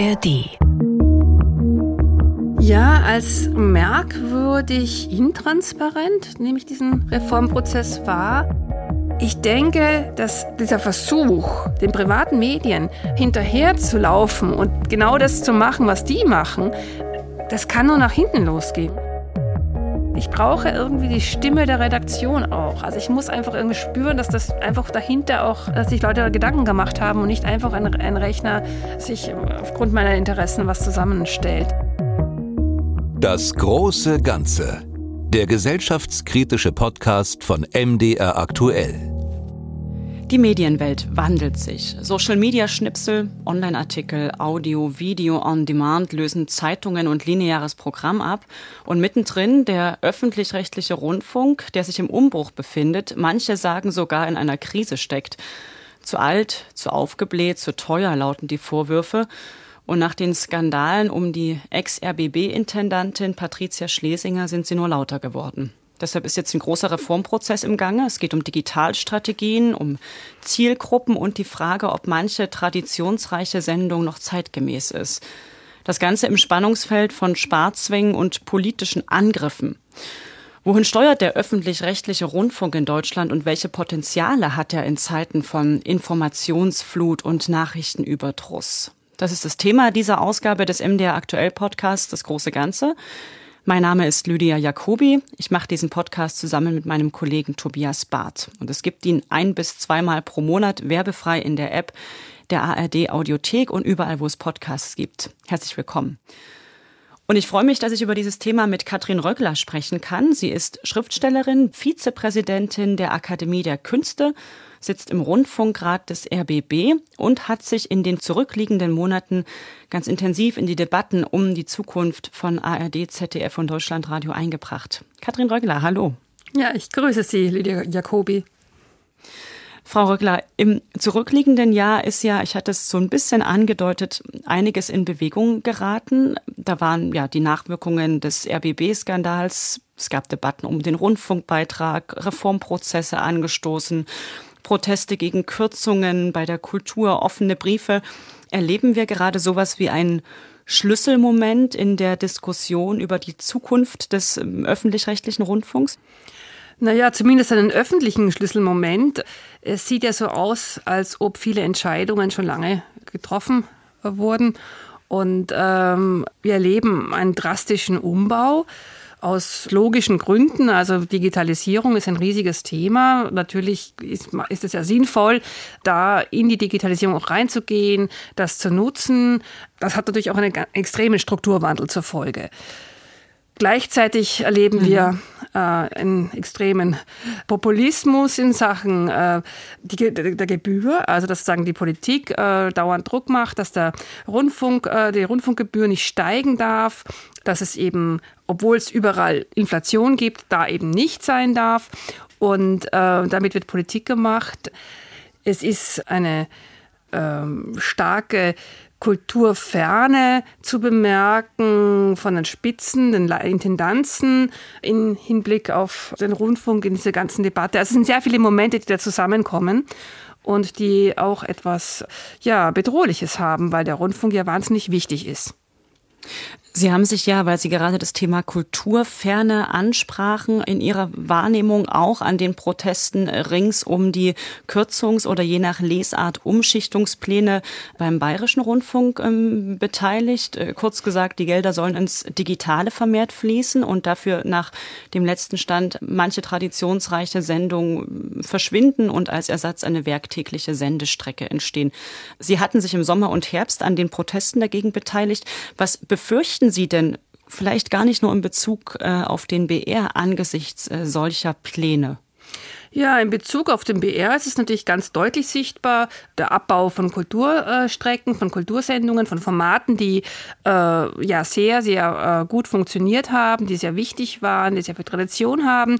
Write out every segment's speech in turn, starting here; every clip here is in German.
ARD. Ja, als merkwürdig intransparent nehme ich diesen Reformprozess wahr. Ich denke, dass dieser Versuch, den privaten Medien hinterherzulaufen und genau das zu machen, was die machen, das kann nur nach hinten losgehen. Ich brauche irgendwie die Stimme der Redaktion auch. Also ich muss einfach irgendwie spüren, dass das einfach dahinter auch, dass sich Leute Gedanken gemacht haben und nicht einfach ein, ein Rechner sich aufgrund meiner Interessen was zusammenstellt. Das große Ganze. Der gesellschaftskritische Podcast von MDR aktuell. Die Medienwelt wandelt sich. Social-Media-Schnipsel, Online-Artikel, Audio, Video on Demand lösen Zeitungen und lineares Programm ab. Und mittendrin der öffentlich-rechtliche Rundfunk, der sich im Umbruch befindet, manche sagen sogar in einer Krise steckt. Zu alt, zu aufgebläht, zu teuer lauten die Vorwürfe. Und nach den Skandalen um die Ex-RBB-Intendantin Patricia Schlesinger sind sie nur lauter geworden. Deshalb ist jetzt ein großer Reformprozess im Gange. Es geht um Digitalstrategien, um Zielgruppen und die Frage, ob manche traditionsreiche Sendung noch zeitgemäß ist. Das Ganze im Spannungsfeld von Sparzwängen und politischen Angriffen. Wohin steuert der öffentlich-rechtliche Rundfunk in Deutschland und welche Potenziale hat er in Zeiten von Informationsflut und Nachrichtenüberdruss? Das ist das Thema dieser Ausgabe des MDR Aktuell Podcasts, das große Ganze. Mein Name ist Lydia Jacobi. Ich mache diesen Podcast zusammen mit meinem Kollegen Tobias Barth. Und es gibt ihn ein bis zweimal pro Monat werbefrei in der App der ARD Audiothek und überall, wo es Podcasts gibt. Herzlich willkommen. Und ich freue mich, dass ich über dieses Thema mit Katrin Röckler sprechen kann. Sie ist Schriftstellerin, Vizepräsidentin der Akademie der Künste sitzt im Rundfunkrat des RBB und hat sich in den zurückliegenden Monaten ganz intensiv in die Debatten um die Zukunft von ARD, ZDF und Deutschlandradio eingebracht. Katrin Rögler, hallo. Ja, ich grüße Sie, Lydia Jacobi. Frau Röckler, im zurückliegenden Jahr ist ja, ich hatte es so ein bisschen angedeutet, einiges in Bewegung geraten. Da waren ja die Nachwirkungen des RBB-Skandals. Es gab Debatten um den Rundfunkbeitrag, Reformprozesse angestoßen. Proteste gegen Kürzungen bei der Kultur, offene Briefe. Erleben wir gerade sowas wie ein Schlüsselmoment in der Diskussion über die Zukunft des ähm, öffentlich-rechtlichen Rundfunks? Naja, zumindest einen öffentlichen Schlüsselmoment. Es sieht ja so aus, als ob viele Entscheidungen schon lange getroffen wurden. Und ähm, wir erleben einen drastischen Umbau aus logischen Gründen. Also Digitalisierung ist ein riesiges Thema. Natürlich ist, ist es ja sinnvoll, da in die Digitalisierung auch reinzugehen, das zu nutzen. Das hat natürlich auch einen extremen Strukturwandel zur Folge. Gleichzeitig erleben mhm. wir äh, einen extremen Populismus in Sachen äh, die, der, Gebühr, also dass sagen die Politik äh, dauernd Druck macht, dass der Rundfunk, äh, die Rundfunkgebühr nicht steigen darf, dass es eben, obwohl es überall Inflation gibt, da eben nicht sein darf. Und äh, damit wird Politik gemacht. Es ist eine ähm, starke Kulturferne zu bemerken von den Spitzen, den Intendanzen in Hinblick auf den Rundfunk in dieser ganzen Debatte. Also es sind sehr viele Momente, die da zusammenkommen und die auch etwas ja, Bedrohliches haben, weil der Rundfunk ja wahnsinnig wichtig ist. Sie haben sich ja, weil Sie gerade das Thema Kulturferne ansprachen, in Ihrer Wahrnehmung auch an den Protesten rings um die Kürzungs- oder je nach Lesart Umschichtungspläne beim Bayerischen Rundfunk ähm, beteiligt. Äh, kurz gesagt, die Gelder sollen ins Digitale vermehrt fließen und dafür nach dem letzten Stand manche traditionsreiche Sendungen verschwinden und als Ersatz eine werktägliche Sendestrecke entstehen. Sie hatten sich im Sommer und Herbst an den Protesten dagegen beteiligt. Was befürchten berichten Sie denn vielleicht gar nicht nur in Bezug äh, auf den BR angesichts äh, solcher Pläne? Ja, in Bezug auf den BR ist es natürlich ganz deutlich sichtbar, der Abbau von Kulturstrecken, von Kultursendungen, von Formaten, die äh, ja sehr, sehr äh, gut funktioniert haben, die sehr wichtig waren, die sehr viel Tradition haben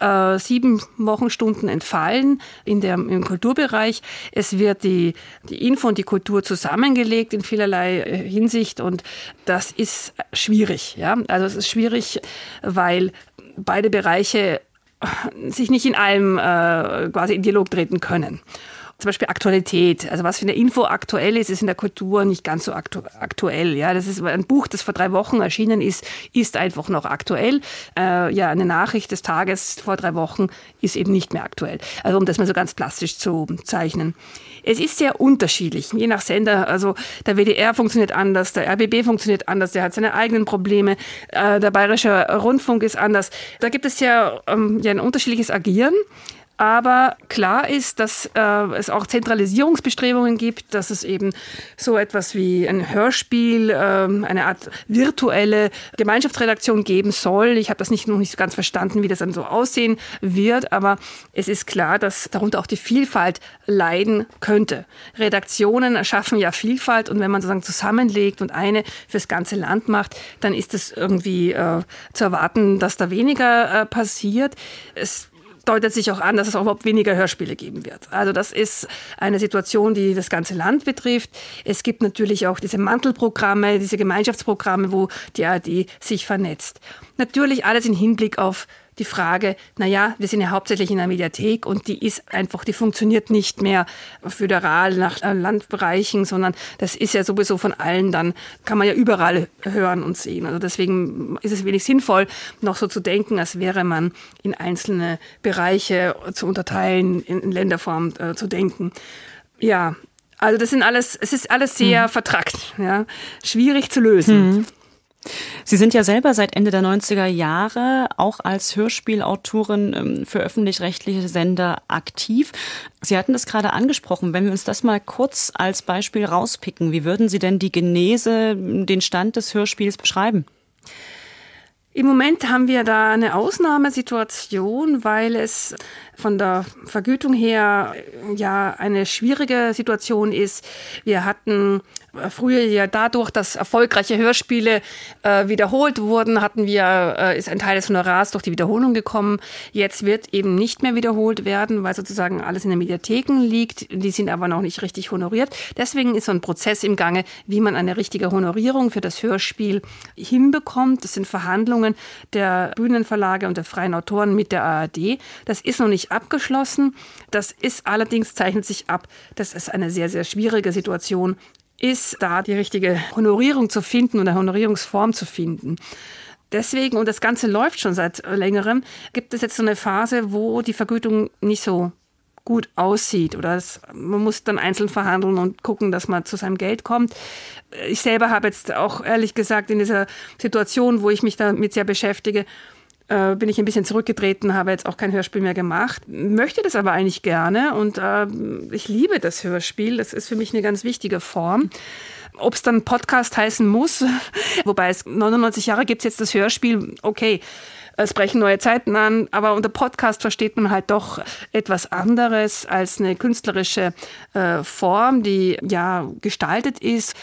äh, sieben Wochenstunden entfallen in der, im Kulturbereich. Es wird die, die Info und die Kultur zusammengelegt in vielerlei äh, Hinsicht und das ist schwierig. Ja? Also es ist schwierig, weil beide Bereiche sich nicht in allem äh, quasi in Dialog treten können. Zum Beispiel Aktualität. Also was für eine Info aktuell ist, ist in der Kultur nicht ganz so aktu aktuell. Ja, das ist ein Buch, das vor drei Wochen erschienen ist, ist einfach noch aktuell. Äh, ja, eine Nachricht des Tages vor drei Wochen ist eben nicht mehr aktuell. Also um das mal so ganz plastisch zu zeichnen. Es ist sehr unterschiedlich, je nach Sender. Also der WDR funktioniert anders, der RBB funktioniert anders, der hat seine eigenen Probleme, äh, der Bayerische Rundfunk ist anders. Da gibt es ja, ähm, ja ein unterschiedliches Agieren. Aber klar ist, dass äh, es auch Zentralisierungsbestrebungen gibt, dass es eben so etwas wie ein Hörspiel, äh, eine Art virtuelle Gemeinschaftsredaktion geben soll. Ich habe das nicht, noch nicht ganz verstanden, wie das dann so aussehen wird, aber es ist klar, dass darunter auch die Vielfalt leiden könnte. Redaktionen erschaffen ja Vielfalt und wenn man sozusagen zusammenlegt und eine fürs ganze Land macht, dann ist es irgendwie äh, zu erwarten, dass da weniger äh, passiert. Es deutet sich auch an, dass es auch überhaupt weniger Hörspiele geben wird. Also das ist eine Situation, die das ganze Land betrifft. Es gibt natürlich auch diese Mantelprogramme, diese Gemeinschaftsprogramme, wo die ARD sich vernetzt. Natürlich alles im Hinblick auf die Frage, na ja, wir sind ja hauptsächlich in der Mediathek und die ist einfach, die funktioniert nicht mehr föderal nach äh, Landbereichen, sondern das ist ja sowieso von allen dann, kann man ja überall hören und sehen. Also deswegen ist es wenig sinnvoll, noch so zu denken, als wäre man in einzelne Bereiche zu unterteilen, in Länderform äh, zu denken. Ja, also das sind alles, es ist alles sehr mhm. vertrackt, ja, schwierig zu lösen. Mhm. Sie sind ja selber seit Ende der 90er Jahre auch als Hörspielautorin ähm, für öffentlich-rechtliche Sender aktiv. Sie hatten es gerade angesprochen. Wenn wir uns das mal kurz als Beispiel rauspicken, wie würden Sie denn die Genese, den Stand des Hörspiels beschreiben? Im Moment haben wir da eine Ausnahmesituation, weil es von der Vergütung her ja eine schwierige Situation ist. Wir hatten früher ja dadurch, dass erfolgreiche Hörspiele äh, wiederholt wurden, hatten wir, äh, ist ein Teil des Honorars durch die Wiederholung gekommen. Jetzt wird eben nicht mehr wiederholt werden, weil sozusagen alles in den Mediatheken liegt. Die sind aber noch nicht richtig honoriert. Deswegen ist so ein Prozess im Gange, wie man eine richtige Honorierung für das Hörspiel hinbekommt. Das sind Verhandlungen der Bühnenverlage und der freien Autoren mit der ARD. Das ist noch nicht abgeschlossen. Das ist allerdings, zeichnet sich ab, das ist eine sehr, sehr schwierige Situation ist, da die richtige Honorierung zu finden oder Honorierungsform zu finden. Deswegen, und das Ganze läuft schon seit längerem, gibt es jetzt so eine Phase, wo die Vergütung nicht so gut aussieht oder es, man muss dann einzeln verhandeln und gucken, dass man zu seinem Geld kommt. Ich selber habe jetzt auch ehrlich gesagt in dieser Situation, wo ich mich damit sehr beschäftige, äh, bin ich ein bisschen zurückgetreten, habe jetzt auch kein Hörspiel mehr gemacht, möchte das aber eigentlich gerne und äh, ich liebe das Hörspiel. Das ist für mich eine ganz wichtige Form. Ob es dann Podcast heißen muss, wobei es 99 Jahre gibt es jetzt das Hörspiel, okay es brechen neue Zeiten an, aber unter Podcast versteht man halt doch etwas anderes als eine künstlerische äh, Form, die ja gestaltet ist.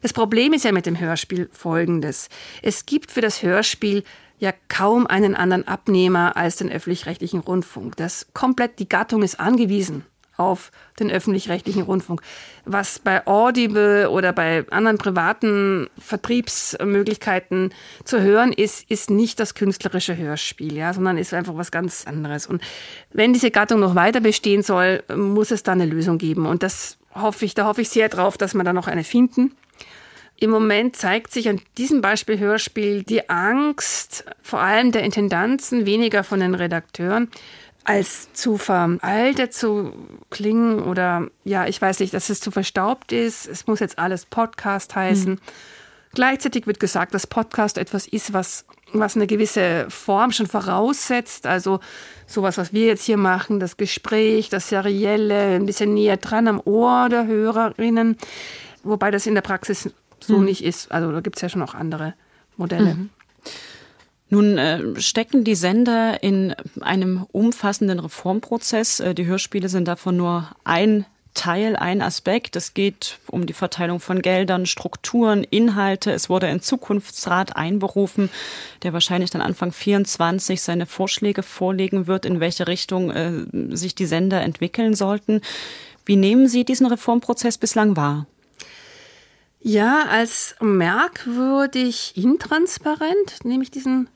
Das Problem ist ja mit dem Hörspiel folgendes. Es gibt für das Hörspiel ja kaum einen anderen Abnehmer als den öffentlich-rechtlichen Rundfunk. Das komplett, die Gattung ist angewiesen auf den öffentlich-rechtlichen Rundfunk. Was bei Audible oder bei anderen privaten Vertriebsmöglichkeiten zu hören ist, ist nicht das künstlerische Hörspiel, ja, sondern ist einfach was ganz anderes. Und wenn diese Gattung noch weiter bestehen soll, muss es da eine Lösung geben. Und das hoffe ich, da hoffe ich sehr drauf, dass wir da noch eine finden. Im Moment zeigt sich an diesem Beispiel Hörspiel die Angst vor allem der Intendanzen, weniger von den Redakteuren, als zu veraltet zu klingen oder ja, ich weiß nicht, dass es zu verstaubt ist. Es muss jetzt alles Podcast heißen. Mhm. Gleichzeitig wird gesagt, dass Podcast etwas ist, was, was eine gewisse Form schon voraussetzt. Also sowas, was wir jetzt hier machen, das Gespräch, das Serielle, ein bisschen näher dran am Ohr der Hörerinnen. Wobei das in der Praxis so mhm. nicht ist. Also da gibt es ja schon auch andere Modelle. Mhm. Nun äh, stecken die Sender in einem umfassenden Reformprozess. Äh, die Hörspiele sind davon nur ein Teil, ein Aspekt. Es geht um die Verteilung von Geldern, Strukturen, Inhalte. Es wurde ein Zukunftsrat einberufen, der wahrscheinlich dann Anfang 24 seine Vorschläge vorlegen wird, in welche Richtung äh, sich die Sender entwickeln sollten. Wie nehmen Sie diesen Reformprozess bislang wahr? Ja, als merkwürdig intransparent nehme ich diesen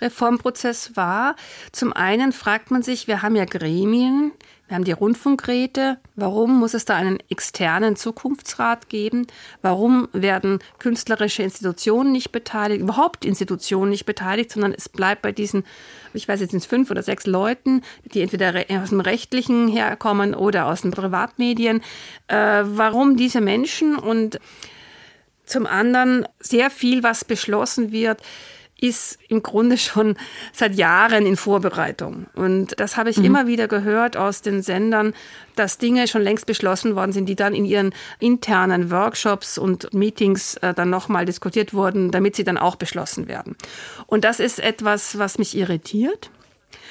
Reformprozess war. Zum einen fragt man sich, wir haben ja Gremien, wir haben die Rundfunkräte. Warum muss es da einen externen Zukunftsrat geben? Warum werden künstlerische Institutionen nicht beteiligt, überhaupt Institutionen nicht beteiligt, sondern es bleibt bei diesen, ich weiß jetzt sind es fünf oder sechs Leuten, die entweder aus dem Rechtlichen herkommen oder aus den Privatmedien. Äh, warum diese Menschen und zum anderen sehr viel, was beschlossen wird, ist im Grunde schon seit Jahren in Vorbereitung. Und das habe ich mhm. immer wieder gehört aus den Sendern, dass Dinge schon längst beschlossen worden sind, die dann in ihren internen Workshops und Meetings äh, dann nochmal diskutiert wurden, damit sie dann auch beschlossen werden. Und das ist etwas, was mich irritiert.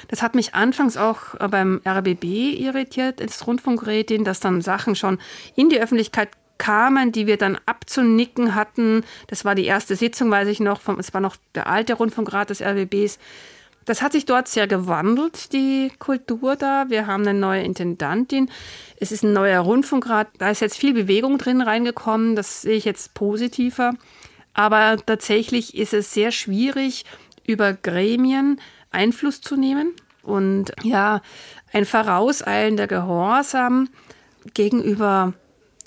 Das hat mich anfangs auch äh, beim RBB irritiert, als Rundfunkrätin, dass dann Sachen schon in die Öffentlichkeit kamen, die wir dann abzunicken hatten. Das war die erste Sitzung, weiß ich noch. Es war noch der alte Rundfunkrat des RWBs. Das hat sich dort sehr gewandelt, die Kultur da. Wir haben eine neue Intendantin. Es ist ein neuer Rundfunkrat. Da ist jetzt viel Bewegung drin reingekommen. Das sehe ich jetzt positiver. Aber tatsächlich ist es sehr schwierig, über Gremien Einfluss zu nehmen. Und ja, ein vorauseilender Gehorsam gegenüber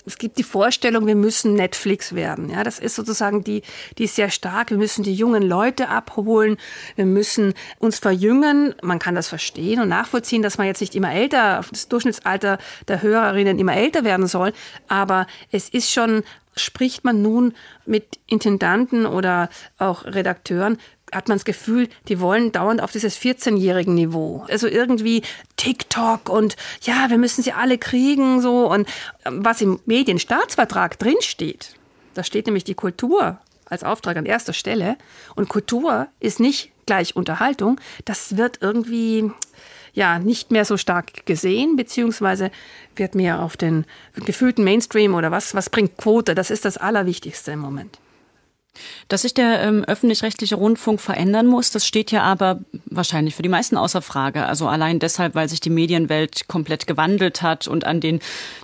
es gibt die Vorstellung, wir müssen Netflix werden. Ja, das ist sozusagen die, die ist sehr stark. Wir müssen die jungen Leute abholen. Wir müssen uns verjüngen. Man kann das verstehen und nachvollziehen, dass man jetzt nicht immer älter, das Durchschnittsalter der Hörerinnen immer älter werden soll. Aber es ist schon spricht man nun mit Intendanten oder auch Redakteuren, hat man das Gefühl, die wollen dauernd auf dieses 14-jährigen Niveau. Also irgendwie TikTok und ja, wir müssen sie alle kriegen so und ähm, was im Medienstaatsvertrag drinsteht, da steht nämlich die Kultur als Auftrag an erster Stelle und Kultur ist nicht gleich Unterhaltung, das wird irgendwie ja nicht mehr so stark gesehen, beziehungsweise wird mehr auf den gefühlten Mainstream oder was, was bringt Quote, das ist das Allerwichtigste im Moment. Dass sich der ähm, öffentlich-rechtliche Rundfunk verändern muss, das steht ja aber wahrscheinlich für die meisten außer Frage. Also allein deshalb, weil sich die Medienwelt komplett gewandelt hat und an den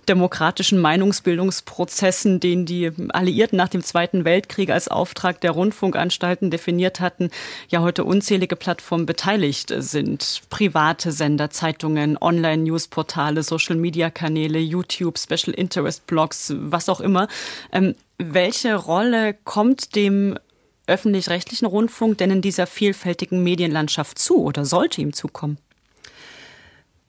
demokratischen Meinungsbildungsprozessen, den die Alliierten nach dem Zweiten Weltkrieg als Auftrag der Rundfunkanstalten definiert hatten, ja heute unzählige Plattformen beteiligt sind. Private Sender, Zeitungen, Online-Newsportale, Social-Media-Kanäle, YouTube, Special Interest Blogs, was auch immer. Ähm, welche Rolle kommt dem öffentlich-rechtlichen Rundfunk denn in dieser vielfältigen Medienlandschaft zu oder sollte ihm zukommen?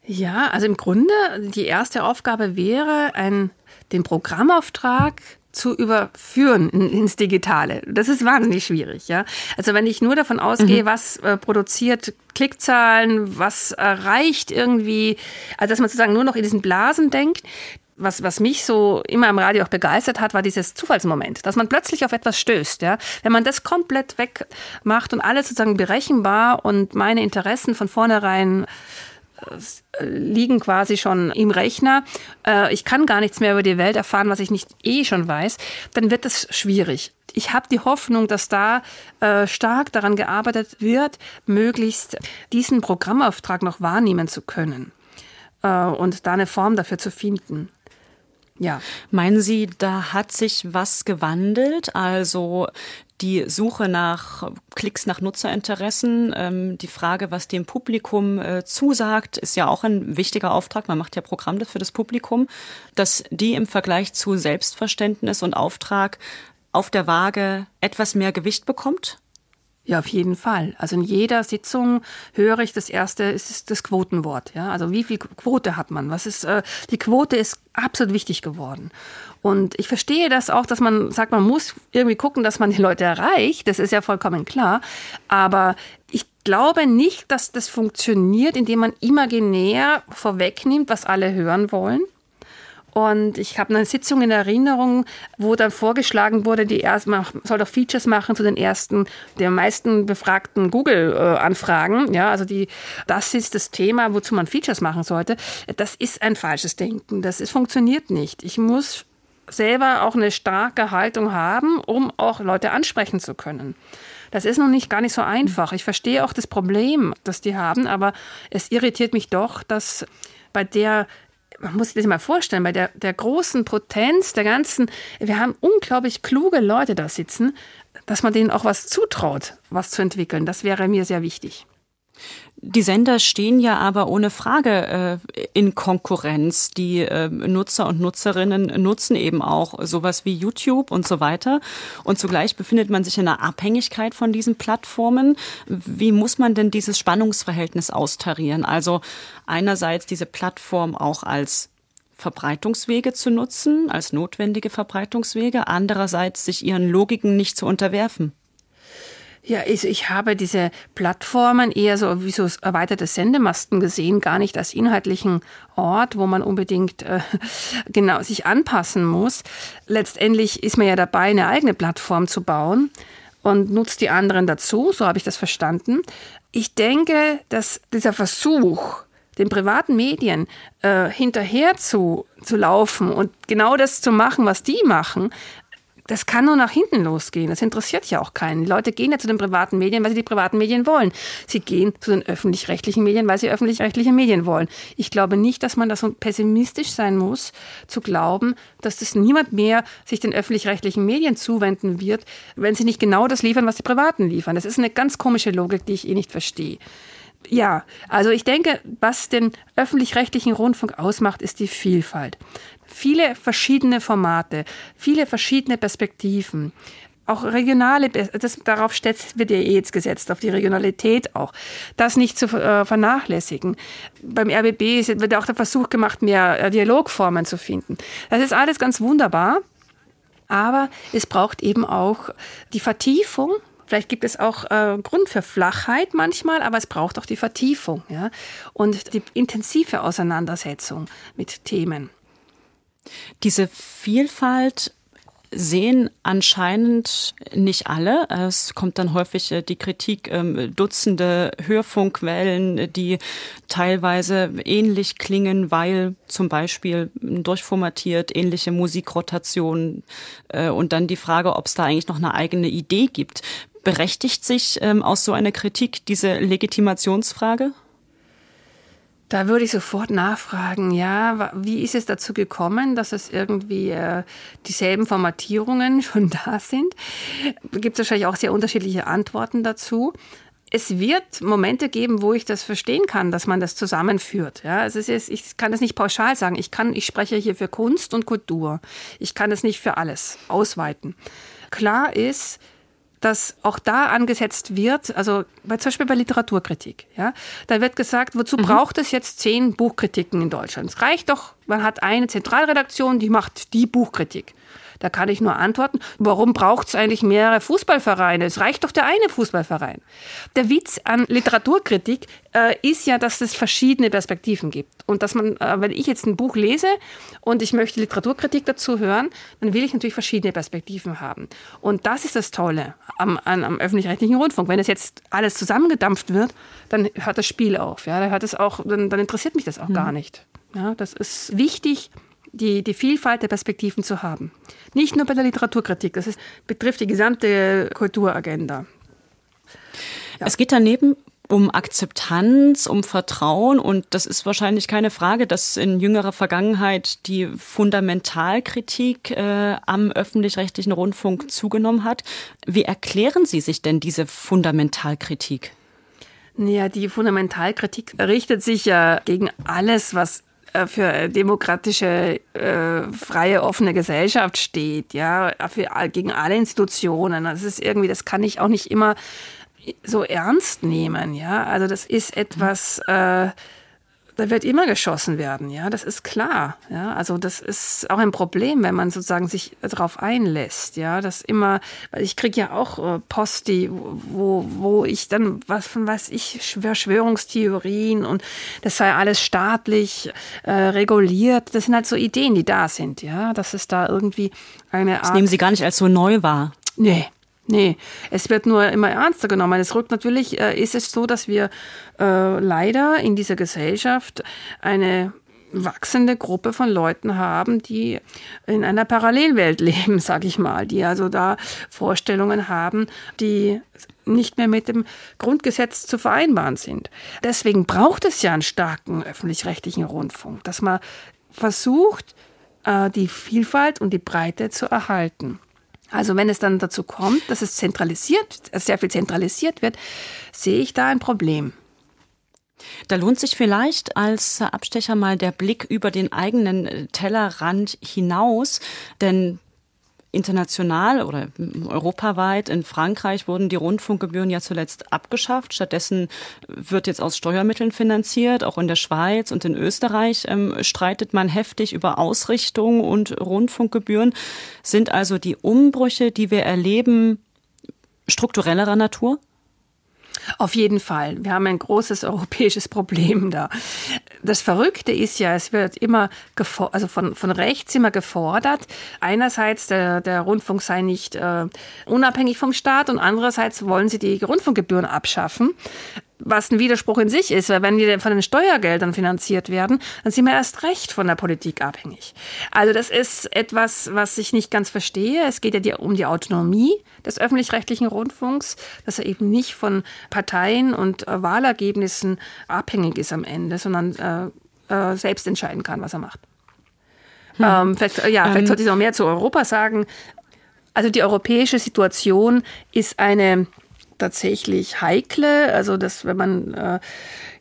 Ja, also im Grunde die erste Aufgabe wäre, ein, den Programmauftrag zu überführen in, ins Digitale. Das ist wahnsinnig schwierig, ja. Also wenn ich nur davon ausgehe, mhm. was äh, produziert Klickzahlen, was erreicht irgendwie, also dass man sozusagen nur noch in diesen Blasen denkt, was, was mich so immer im Radio auch begeistert hat, war dieses Zufallsmoment, dass man plötzlich auf etwas stößt. Ja? Wenn man das komplett wegmacht und alles sozusagen berechenbar und meine Interessen von vornherein äh, liegen quasi schon im Rechner. Äh, ich kann gar nichts mehr über die Welt erfahren, was ich nicht eh schon weiß. Dann wird es schwierig. Ich habe die Hoffnung, dass da äh, stark daran gearbeitet wird, möglichst diesen Programmauftrag noch wahrnehmen zu können und da eine Form dafür zu finden. Ja. Meinen Sie, da hat sich was gewandelt? Also die Suche nach Klicks nach Nutzerinteressen, ähm, die Frage, was dem Publikum äh, zusagt, ist ja auch ein wichtiger Auftrag. Man macht ja Programme für das Publikum, dass die im Vergleich zu Selbstverständnis und Auftrag auf der Waage etwas mehr Gewicht bekommt? Ja, auf jeden Fall. Also in jeder Sitzung höre ich das erste ist das Quotenwort. Ja, also wie viel Quote hat man? Was ist äh, die Quote ist absolut wichtig geworden. Und ich verstehe das auch, dass man sagt, man muss irgendwie gucken, dass man die Leute erreicht. Das ist ja vollkommen klar. Aber ich glaube nicht, dass das funktioniert, indem man imaginär vorwegnimmt, was alle hören wollen und ich habe eine Sitzung in Erinnerung, wo dann vorgeschlagen wurde, die erst, man soll doch Features machen zu den ersten, der meisten befragten Google-Anfragen. Ja, also die, das ist das Thema, wozu man Features machen sollte. Das ist ein falsches Denken. Das ist, funktioniert nicht. Ich muss selber auch eine starke Haltung haben, um auch Leute ansprechen zu können. Das ist noch nicht gar nicht so einfach. Ich verstehe auch das Problem, das die haben, aber es irritiert mich doch, dass bei der man muss sich das mal vorstellen, bei der, der großen Potenz der ganzen, wir haben unglaublich kluge Leute da sitzen, dass man denen auch was zutraut, was zu entwickeln. Das wäre mir sehr wichtig. Die Sender stehen ja aber ohne Frage äh, in Konkurrenz. Die äh, Nutzer und Nutzerinnen nutzen eben auch sowas wie YouTube und so weiter. Und zugleich befindet man sich in einer Abhängigkeit von diesen Plattformen. Wie muss man denn dieses Spannungsverhältnis austarieren? Also einerseits diese Plattform auch als Verbreitungswege zu nutzen, als notwendige Verbreitungswege, andererseits sich ihren Logiken nicht zu unterwerfen. Ja, also ich habe diese Plattformen eher so wie so erweiterte Sendemasten gesehen, gar nicht als inhaltlichen Ort, wo man unbedingt äh, genau sich anpassen muss. Letztendlich ist man ja dabei, eine eigene Plattform zu bauen und nutzt die anderen dazu, so habe ich das verstanden. Ich denke, dass dieser Versuch, den privaten Medien äh, hinterher zu, zu laufen und genau das zu machen, was die machen, das kann nur nach hinten losgehen. Das interessiert ja auch keinen. Die Leute gehen ja zu den privaten Medien, weil sie die privaten Medien wollen. Sie gehen zu den öffentlich-rechtlichen Medien, weil sie öffentlich-rechtliche Medien wollen. Ich glaube nicht, dass man da so pessimistisch sein muss, zu glauben, dass das niemand mehr sich den öffentlich-rechtlichen Medien zuwenden wird, wenn sie nicht genau das liefern, was die Privaten liefern. Das ist eine ganz komische Logik, die ich eh nicht verstehe. Ja, also ich denke, was den öffentlich-rechtlichen Rundfunk ausmacht, ist die Vielfalt viele verschiedene Formate, viele verschiedene Perspektiven. Auch regionale, das, darauf wird ja eh jetzt gesetzt, auf die Regionalität auch. Das nicht zu äh, vernachlässigen. Beim RBB wird auch der Versuch gemacht, mehr äh, Dialogformen zu finden. Das ist alles ganz wunderbar. Aber es braucht eben auch die Vertiefung Vielleicht gibt es auch äh, Grund für Flachheit manchmal, aber es braucht auch die Vertiefung ja? und die intensive Auseinandersetzung mit Themen. Diese Vielfalt sehen anscheinend nicht alle. Es kommt dann häufig äh, die Kritik, ähm, Dutzende Hörfunkwellen, die teilweise ähnlich klingen, weil zum Beispiel durchformatiert ähnliche Musikrotationen äh, und dann die Frage, ob es da eigentlich noch eine eigene Idee gibt. Berechtigt sich ähm, aus so einer Kritik diese Legitimationsfrage? Da würde ich sofort nachfragen, ja, wie ist es dazu gekommen, dass es irgendwie äh, dieselben Formatierungen schon da sind? Gibt es wahrscheinlich auch sehr unterschiedliche Antworten dazu. Es wird Momente geben, wo ich das verstehen kann, dass man das zusammenführt. Ja, es ist, ich kann das nicht pauschal sagen. Ich kann, ich spreche hier für Kunst und Kultur. Ich kann das nicht für alles ausweiten. Klar ist, dass auch da angesetzt wird, also bei, zum Beispiel bei Literaturkritik, ja, da wird gesagt, wozu mhm. braucht es jetzt zehn Buchkritiken in Deutschland? Es reicht doch, man hat eine Zentralredaktion, die macht die Buchkritik. Da kann ich nur antworten, warum braucht es eigentlich mehrere Fußballvereine? Es reicht doch der eine Fußballverein. Der Witz an Literaturkritik äh, ist ja, dass es verschiedene Perspektiven gibt. Und dass man, äh, wenn ich jetzt ein Buch lese und ich möchte Literaturkritik dazu hören, dann will ich natürlich verschiedene Perspektiven haben. Und das ist das Tolle am, am, am öffentlich-rechtlichen Rundfunk. Wenn es jetzt alles zusammengedampft wird, dann hört das Spiel auf. Ja? Dann, hört es auch, dann, dann interessiert mich das auch mhm. gar nicht. Ja, das ist wichtig, die, die Vielfalt der Perspektiven zu haben. Nicht nur bei der Literaturkritik, das ist, betrifft die gesamte Kulturagenda. Ja. Es geht daneben um Akzeptanz, um Vertrauen und das ist wahrscheinlich keine Frage, dass in jüngerer Vergangenheit die Fundamentalkritik äh, am öffentlich-rechtlichen Rundfunk zugenommen hat. Wie erklären Sie sich denn diese Fundamentalkritik? Ja, die Fundamentalkritik richtet sich ja gegen alles, was für demokratische, äh, freie, offene Gesellschaft steht, ja, für, gegen alle Institutionen. Das ist irgendwie, das kann ich auch nicht immer so ernst nehmen, ja. Also das ist etwas, äh, da wird immer geschossen werden, ja, das ist klar. Ja, also das ist auch ein Problem, wenn man sozusagen sich darauf einlässt, ja, das immer, weil ich kriege ja auch äh, Post, die, wo, wo ich dann was von was ich Verschwörungstheorien und das sei alles staatlich äh, reguliert. Das sind halt so Ideen, die da sind, ja, dass es da irgendwie eine Art. Das nehmen Sie gar nicht als so neu wahr. Nee, Nee, es wird nur immer ernster genommen. Es rückt natürlich, äh, ist es so, dass wir äh, leider in dieser Gesellschaft eine wachsende Gruppe von Leuten haben, die in einer Parallelwelt leben, sag ich mal, die also da Vorstellungen haben, die nicht mehr mit dem Grundgesetz zu vereinbaren sind. Deswegen braucht es ja einen starken öffentlich-rechtlichen Rundfunk, dass man versucht, äh, die Vielfalt und die Breite zu erhalten. Also wenn es dann dazu kommt, dass es zentralisiert, sehr viel zentralisiert wird, sehe ich da ein Problem. Da lohnt sich vielleicht als Abstecher mal der Blick über den eigenen Tellerrand hinaus, denn international oder europaweit in Frankreich wurden die Rundfunkgebühren ja zuletzt abgeschafft. Stattdessen wird jetzt aus Steuermitteln finanziert. Auch in der Schweiz und in Österreich ähm, streitet man heftig über Ausrichtung und Rundfunkgebühren. Sind also die Umbrüche, die wir erleben, strukturellerer Natur? Auf jeden Fall. Wir haben ein großes europäisches Problem da. Das Verrückte ist ja, es wird immer, also von, von rechts immer gefordert, einerseits der, der Rundfunk sei nicht äh, unabhängig vom Staat und andererseits wollen sie die Rundfunkgebühren abschaffen was ein Widerspruch in sich ist, weil wenn wir von den Steuergeldern finanziert werden, dann sind wir erst recht von der Politik abhängig. Also das ist etwas, was ich nicht ganz verstehe. Es geht ja um die Autonomie des öffentlich-rechtlichen Rundfunks, dass er eben nicht von Parteien und äh, Wahlergebnissen abhängig ist am Ende, sondern äh, äh, selbst entscheiden kann, was er macht. Hm. Ähm, vielleicht, ja, vielleicht ähm. sollte ich noch mehr zu Europa sagen. Also die europäische Situation ist eine tatsächlich heikle. Also, dass wenn man äh,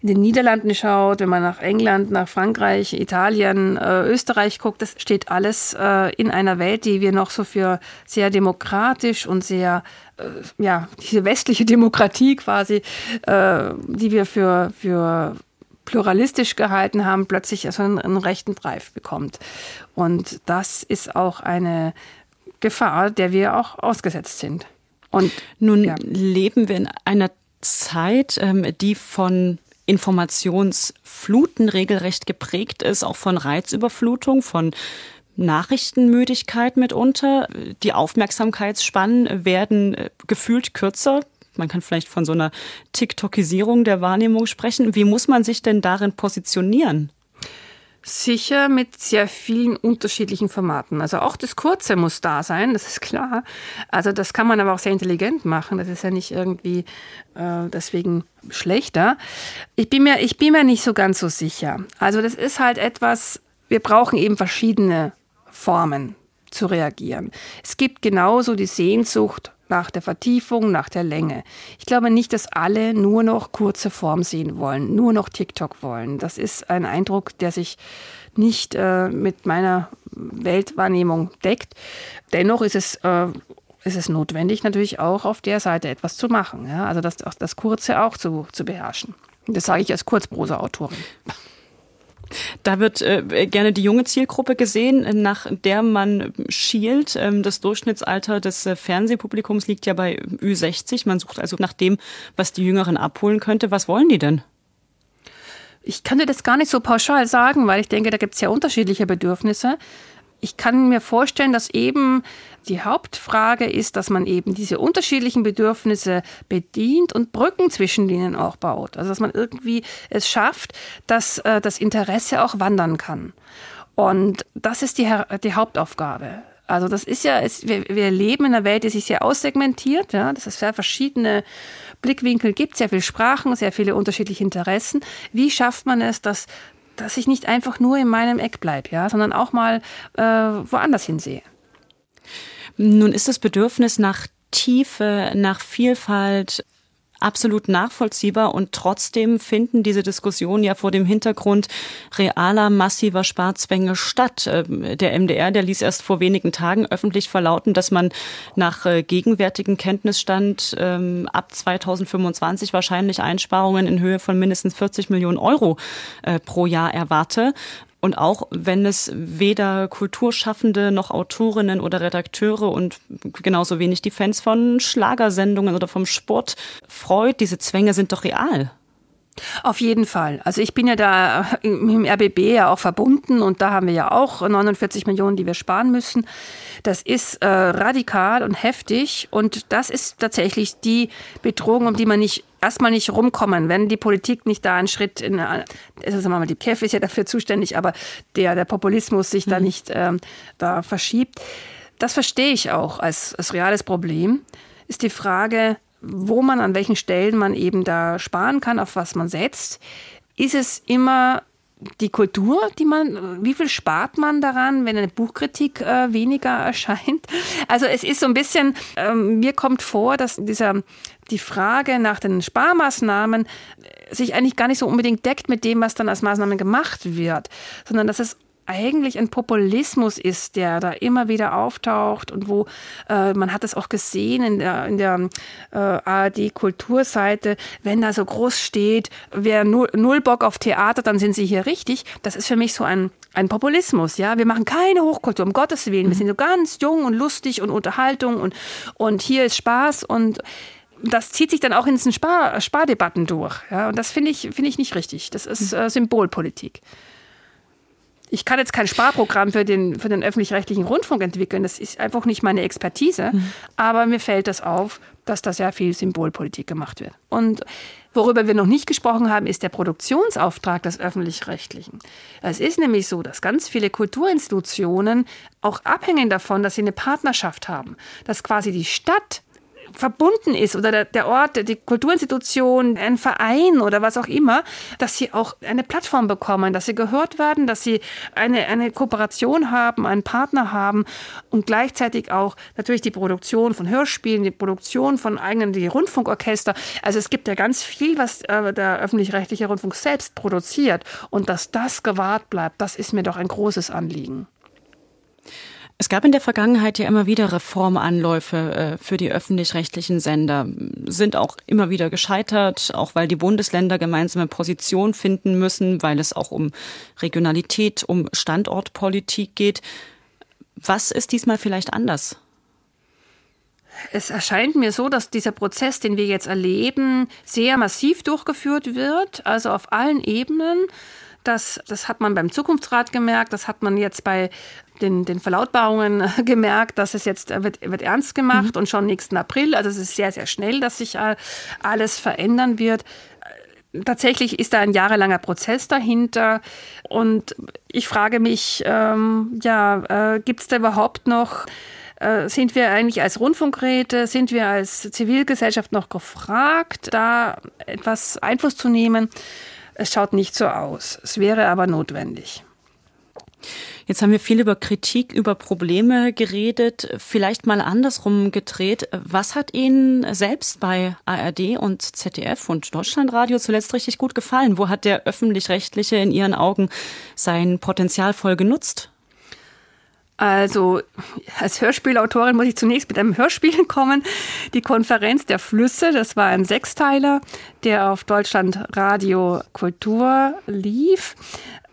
in den Niederlanden schaut, wenn man nach England, nach Frankreich, Italien, äh, Österreich guckt, das steht alles äh, in einer Welt, die wir noch so für sehr demokratisch und sehr, äh, ja, diese westliche Demokratie quasi, äh, die wir für, für pluralistisch gehalten haben, plötzlich so einen, einen rechten Dreif bekommt. Und das ist auch eine Gefahr, der wir auch ausgesetzt sind. Und nun ja. leben wir in einer Zeit, ähm, die von Informationsfluten regelrecht geprägt ist, auch von Reizüberflutung, von Nachrichtenmüdigkeit mitunter. Die Aufmerksamkeitsspannen werden äh, gefühlt kürzer. Man kann vielleicht von so einer TikTokisierung der Wahrnehmung sprechen. Wie muss man sich denn darin positionieren? Sicher mit sehr vielen unterschiedlichen Formaten. Also auch das Kurze muss da sein, das ist klar. Also das kann man aber auch sehr intelligent machen. Das ist ja nicht irgendwie äh, deswegen schlechter. Ich bin, mir, ich bin mir nicht so ganz so sicher. Also das ist halt etwas, wir brauchen eben verschiedene Formen zu reagieren. Es gibt genauso die Sehnsucht nach der Vertiefung, nach der Länge. Ich glaube nicht, dass alle nur noch kurze Form sehen wollen, nur noch TikTok wollen. Das ist ein Eindruck, der sich nicht äh, mit meiner Weltwahrnehmung deckt. Dennoch ist es, äh, ist es notwendig, natürlich auch auf der Seite etwas zu machen. Ja? Also das, das Kurze auch zu, zu beherrschen. Das sage ich als Kurzprosa-Autorin. Da wird äh, gerne die junge Zielgruppe gesehen, nach der man schielt. Ähm, das Durchschnittsalter des äh, Fernsehpublikums liegt ja bei Ü60. Man sucht also nach dem, was die Jüngeren abholen könnte. Was wollen die denn? Ich kann dir das gar nicht so pauschal sagen, weil ich denke, da gibt es ja unterschiedliche Bedürfnisse. Ich kann mir vorstellen, dass eben die Hauptfrage ist, dass man eben diese unterschiedlichen Bedürfnisse bedient und Brücken zwischen denen auch baut. Also dass man irgendwie es schafft, dass äh, das Interesse auch wandern kann. Und das ist die, die Hauptaufgabe. Also das ist ja, es, wir, wir leben in einer Welt, die sich sehr aussegmentiert, ja, dass es sehr verschiedene Blickwinkel gibt, sehr viele Sprachen, sehr viele unterschiedliche Interessen. Wie schafft man es, dass, dass ich nicht einfach nur in meinem Eck bleibe, ja, sondern auch mal äh, woanders hinsehe? Nun ist das Bedürfnis nach Tiefe, nach Vielfalt absolut nachvollziehbar und trotzdem finden diese Diskussionen ja vor dem Hintergrund realer, massiver Sparzwänge statt. Ähm, der MDR, der ließ erst vor wenigen Tagen öffentlich verlauten, dass man nach äh, gegenwärtigen Kenntnisstand ähm, ab 2025 wahrscheinlich Einsparungen in Höhe von mindestens 40 Millionen Euro äh, pro Jahr erwarte. Und auch wenn es weder Kulturschaffende noch Autorinnen oder Redakteure und genauso wenig die Fans von Schlagersendungen oder vom Sport freut, diese Zwänge sind doch real. Auf jeden Fall. Also ich bin ja da im RBB ja auch verbunden und da haben wir ja auch 49 Millionen, die wir sparen müssen. Das ist äh, radikal und heftig und das ist tatsächlich die Bedrohung, um die man nicht erstmal nicht rumkommen, wenn die Politik nicht da einen Schritt in, also sagen wir mal, die KEF ist ja dafür zuständig, aber der, der Populismus sich mhm. da nicht ähm, da verschiebt. Das verstehe ich auch als, als reales Problem. Ist die Frage, wo man an welchen Stellen man eben da sparen kann, auf was man setzt. Ist es immer die Kultur, die man, wie viel spart man daran, wenn eine Buchkritik äh, weniger erscheint? Also es ist so ein bisschen, ähm, mir kommt vor, dass dieser, die Frage nach den Sparmaßnahmen sich eigentlich gar nicht so unbedingt deckt mit dem, was dann als Maßnahmen gemacht wird, sondern dass es eigentlich ein Populismus ist, der da immer wieder auftaucht und wo äh, man hat es auch gesehen in der, in der äh, ARD-Kulturseite, wenn da so groß steht, wer null, null Bock auf Theater, dann sind sie hier richtig. Das ist für mich so ein, ein Populismus, ja. Wir machen keine Hochkultur, um Gottes Willen. Wir sind so ganz jung und lustig und Unterhaltung und, und hier ist Spaß und das zieht sich dann auch in diesen Spar Spardebatten durch. Ja, und das finde ich, finde ich nicht richtig. Das ist äh, Symbolpolitik ich kann jetzt kein Sparprogramm für den, für den öffentlich-rechtlichen Rundfunk entwickeln. Das ist einfach nicht meine Expertise. Mhm. Aber mir fällt das auf, dass da sehr viel Symbolpolitik gemacht wird. Und worüber wir noch nicht gesprochen haben, ist der Produktionsauftrag des öffentlich-rechtlichen. Es ist nämlich so, dass ganz viele Kulturinstitutionen auch abhängen davon, dass sie eine Partnerschaft haben. Dass quasi die Stadt verbunden ist oder der, der Ort, die Kulturinstitution, ein Verein oder was auch immer, dass sie auch eine Plattform bekommen, dass sie gehört werden, dass sie eine, eine Kooperation haben, einen Partner haben und gleichzeitig auch natürlich die Produktion von Hörspielen, die Produktion von eigenen die Rundfunkorchester. Also es gibt ja ganz viel, was äh, der öffentlich-rechtliche Rundfunk selbst produziert und dass das gewahrt bleibt, das ist mir doch ein großes Anliegen. Es gab in der Vergangenheit ja immer wieder Reformanläufe äh, für die öffentlich-rechtlichen Sender, sind auch immer wieder gescheitert, auch weil die Bundesländer gemeinsame Position finden müssen, weil es auch um Regionalität, um Standortpolitik geht. Was ist diesmal vielleicht anders? Es erscheint mir so, dass dieser Prozess, den wir jetzt erleben, sehr massiv durchgeführt wird, also auf allen Ebenen. Das, das hat man beim Zukunftsrat gemerkt, das hat man jetzt bei den, den Verlautbarungen gemerkt, dass es jetzt äh, wird, wird ernst gemacht mhm. und schon nächsten April, also es ist sehr, sehr schnell, dass sich äh, alles verändern wird. Tatsächlich ist da ein jahrelanger Prozess dahinter und ich frage mich, ähm, ja, äh, gibt es da überhaupt noch äh, sind wir eigentlich als Rundfunkräte, sind wir als Zivilgesellschaft noch gefragt, da etwas Einfluss zu nehmen? Es schaut nicht so aus. Es wäre aber notwendig. Jetzt haben wir viel über Kritik, über Probleme geredet. Vielleicht mal andersrum gedreht. Was hat Ihnen selbst bei ARD und ZDF und Deutschlandradio zuletzt richtig gut gefallen? Wo hat der öffentlich-rechtliche in Ihren Augen sein Potenzial voll genutzt? Also als Hörspielautorin muss ich zunächst mit einem Hörspiel kommen. Die Konferenz der Flüsse, das war ein Sechsteiler, der auf Deutschland Radio Kultur lief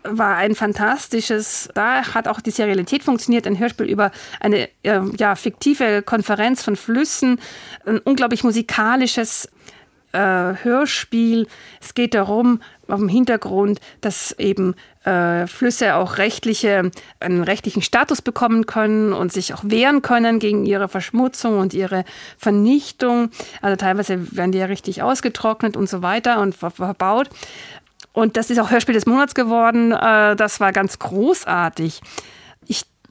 war ein fantastisches, da hat auch die Serialität funktioniert, ein Hörspiel über eine äh, ja, fiktive Konferenz von Flüssen, ein unglaublich musikalisches äh, Hörspiel. Es geht darum, auf dem Hintergrund, dass eben äh, Flüsse auch rechtliche, einen rechtlichen Status bekommen können und sich auch wehren können gegen ihre Verschmutzung und ihre Vernichtung. Also teilweise werden die ja richtig ausgetrocknet und so weiter und verbaut. Und das ist auch Hörspiel des Monats geworden. Äh, das war ganz großartig.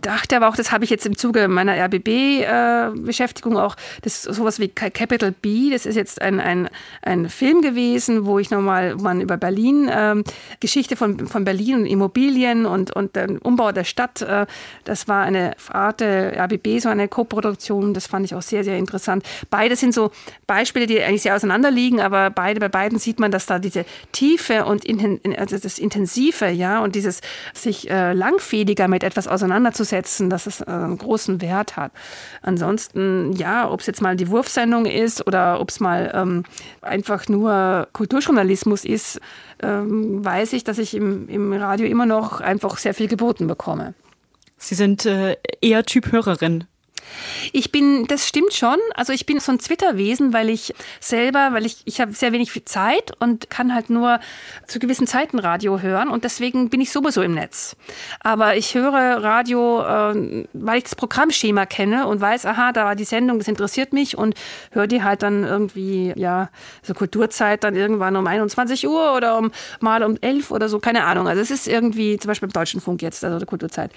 Dachte aber auch, das habe ich jetzt im Zuge meiner RBB-Beschäftigung äh, auch, das ist sowas wie Capital B, das ist jetzt ein, ein, ein Film gewesen, wo ich nochmal, man über Berlin, äh, Geschichte von, von Berlin und Immobilien und, und den Umbau der Stadt, äh, das war eine Art RBB, so eine Koproduktion, das fand ich auch sehr, sehr interessant. Beide sind so Beispiele, die eigentlich sehr auseinander liegen, aber beide, bei beiden sieht man, dass da diese Tiefe und also das Intensive, ja, und dieses sich äh, langfädiger mit etwas auseinanderzusetzen, durchsetzen, dass es äh, einen großen Wert hat. Ansonsten, ja, ob es jetzt mal die Wurfsendung ist oder ob es mal ähm, einfach nur Kulturjournalismus ist, ähm, weiß ich, dass ich im, im Radio immer noch einfach sehr viel geboten bekomme. Sie sind äh, eher Typ Hörerin. Ich bin, das stimmt schon. Also ich bin so ein Twitter-Wesen, weil ich selber, weil ich, ich habe sehr wenig Zeit und kann halt nur zu gewissen Zeiten Radio hören und deswegen bin ich sowieso im Netz. Aber ich höre Radio, äh, weil ich das Programmschema kenne und weiß, aha, da war die Sendung, das interessiert mich und höre die halt dann irgendwie, ja, so Kulturzeit dann irgendwann um 21 Uhr oder um mal um 11 oder so, keine Ahnung. Also es ist irgendwie, zum Beispiel im Deutschen Funk jetzt, also der Kulturzeit.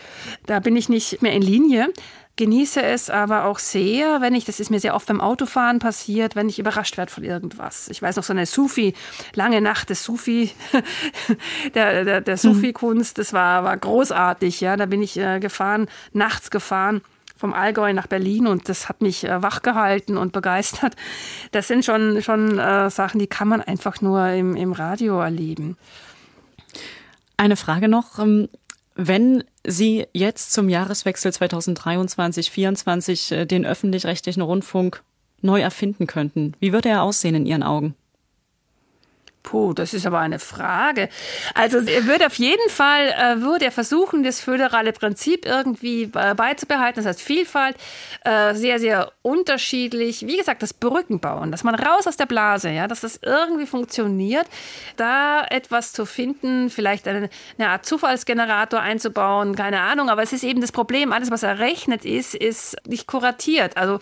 Da bin ich nicht mehr in Linie genieße es aber auch sehr, wenn ich, das ist mir sehr oft beim Autofahren passiert, wenn ich überrascht werde von irgendwas. Ich weiß noch so eine Sufi, lange Nacht des Sufi, der, der, der Sufi-Kunst, das war, war großartig, ja. Da bin ich äh, gefahren, nachts gefahren vom Allgäu nach Berlin und das hat mich äh, wachgehalten und begeistert. Das sind schon, schon äh, Sachen, die kann man einfach nur im, im Radio erleben. Eine Frage noch. Ähm, wenn Sie jetzt zum Jahreswechsel 2023-24 äh, den öffentlich-rechtlichen Rundfunk neu erfinden könnten, wie würde er aussehen in Ihren Augen? Puh, das ist aber eine Frage. Also er würde auf jeden Fall, äh, würde er versuchen, das föderale Prinzip irgendwie äh, beizubehalten. Das heißt Vielfalt, äh, sehr, sehr unterschiedlich. Wie gesagt, das Brücken bauen, dass man raus aus der Blase, ja, dass das irgendwie funktioniert, da etwas zu finden, vielleicht eine, eine Art Zufallsgenerator einzubauen, keine Ahnung. Aber es ist eben das Problem, alles, was errechnet ist, ist nicht kuratiert. Also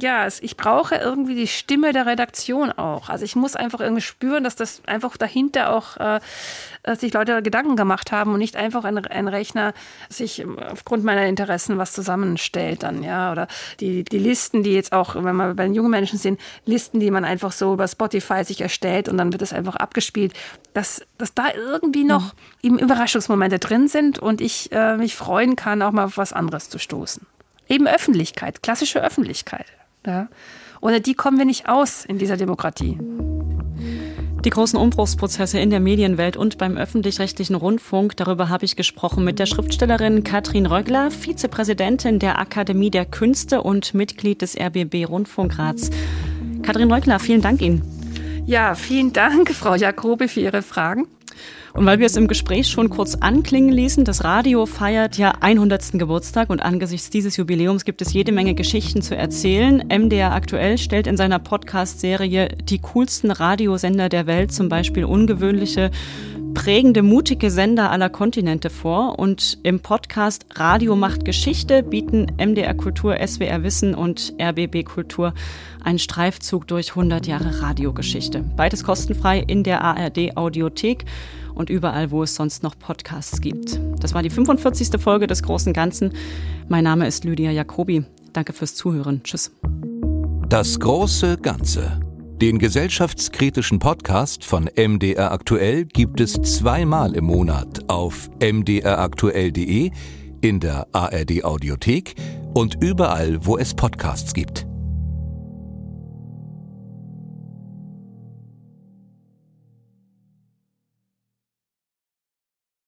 ja, ich brauche irgendwie die Stimme der Redaktion auch. Also ich muss einfach irgendwie spüren, dass das einfach dahinter auch äh, sich Leute Gedanken gemacht haben und nicht einfach ein, ein Rechner sich aufgrund meiner Interessen was zusammenstellt dann, ja. Oder die, die Listen, die jetzt auch, wenn wir bei den jungen Menschen sind, Listen, die man einfach so über Spotify sich erstellt und dann wird es einfach abgespielt, dass, dass da irgendwie noch mhm. eben Überraschungsmomente drin sind und ich äh, mich freuen kann, auch mal auf was anderes zu stoßen. Eben Öffentlichkeit, klassische Öffentlichkeit. Ja. Ohne die kommen wir nicht aus in dieser Demokratie. Die großen Umbruchsprozesse in der Medienwelt und beim öffentlich-rechtlichen Rundfunk, darüber habe ich gesprochen mit der Schriftstellerin Katrin Röggler, Vizepräsidentin der Akademie der Künste und Mitglied des RBB Rundfunkrats. Katrin Röggler, vielen Dank Ihnen. Ja, vielen Dank, Frau Jakobi, für Ihre Fragen. Und weil wir es im Gespräch schon kurz anklingen ließen, das Radio feiert ja 100. Geburtstag und angesichts dieses Jubiläums gibt es jede Menge Geschichten zu erzählen. MDR aktuell stellt in seiner Podcast-Serie die coolsten Radiosender der Welt, zum Beispiel ungewöhnliche prägende, mutige Sender aller Kontinente vor. Und im Podcast Radio macht Geschichte bieten MDR Kultur, SWR Wissen und RBB Kultur einen Streifzug durch 100 Jahre Radiogeschichte. Beides kostenfrei in der ARD Audiothek und überall, wo es sonst noch Podcasts gibt. Das war die 45. Folge des Großen Ganzen. Mein Name ist Lydia Jacobi. Danke fürs Zuhören. Tschüss. Das Große Ganze. Den gesellschaftskritischen Podcast von MDR Aktuell gibt es zweimal im Monat auf mdraktuell.de, in der ARD Audiothek und überall, wo es Podcasts gibt.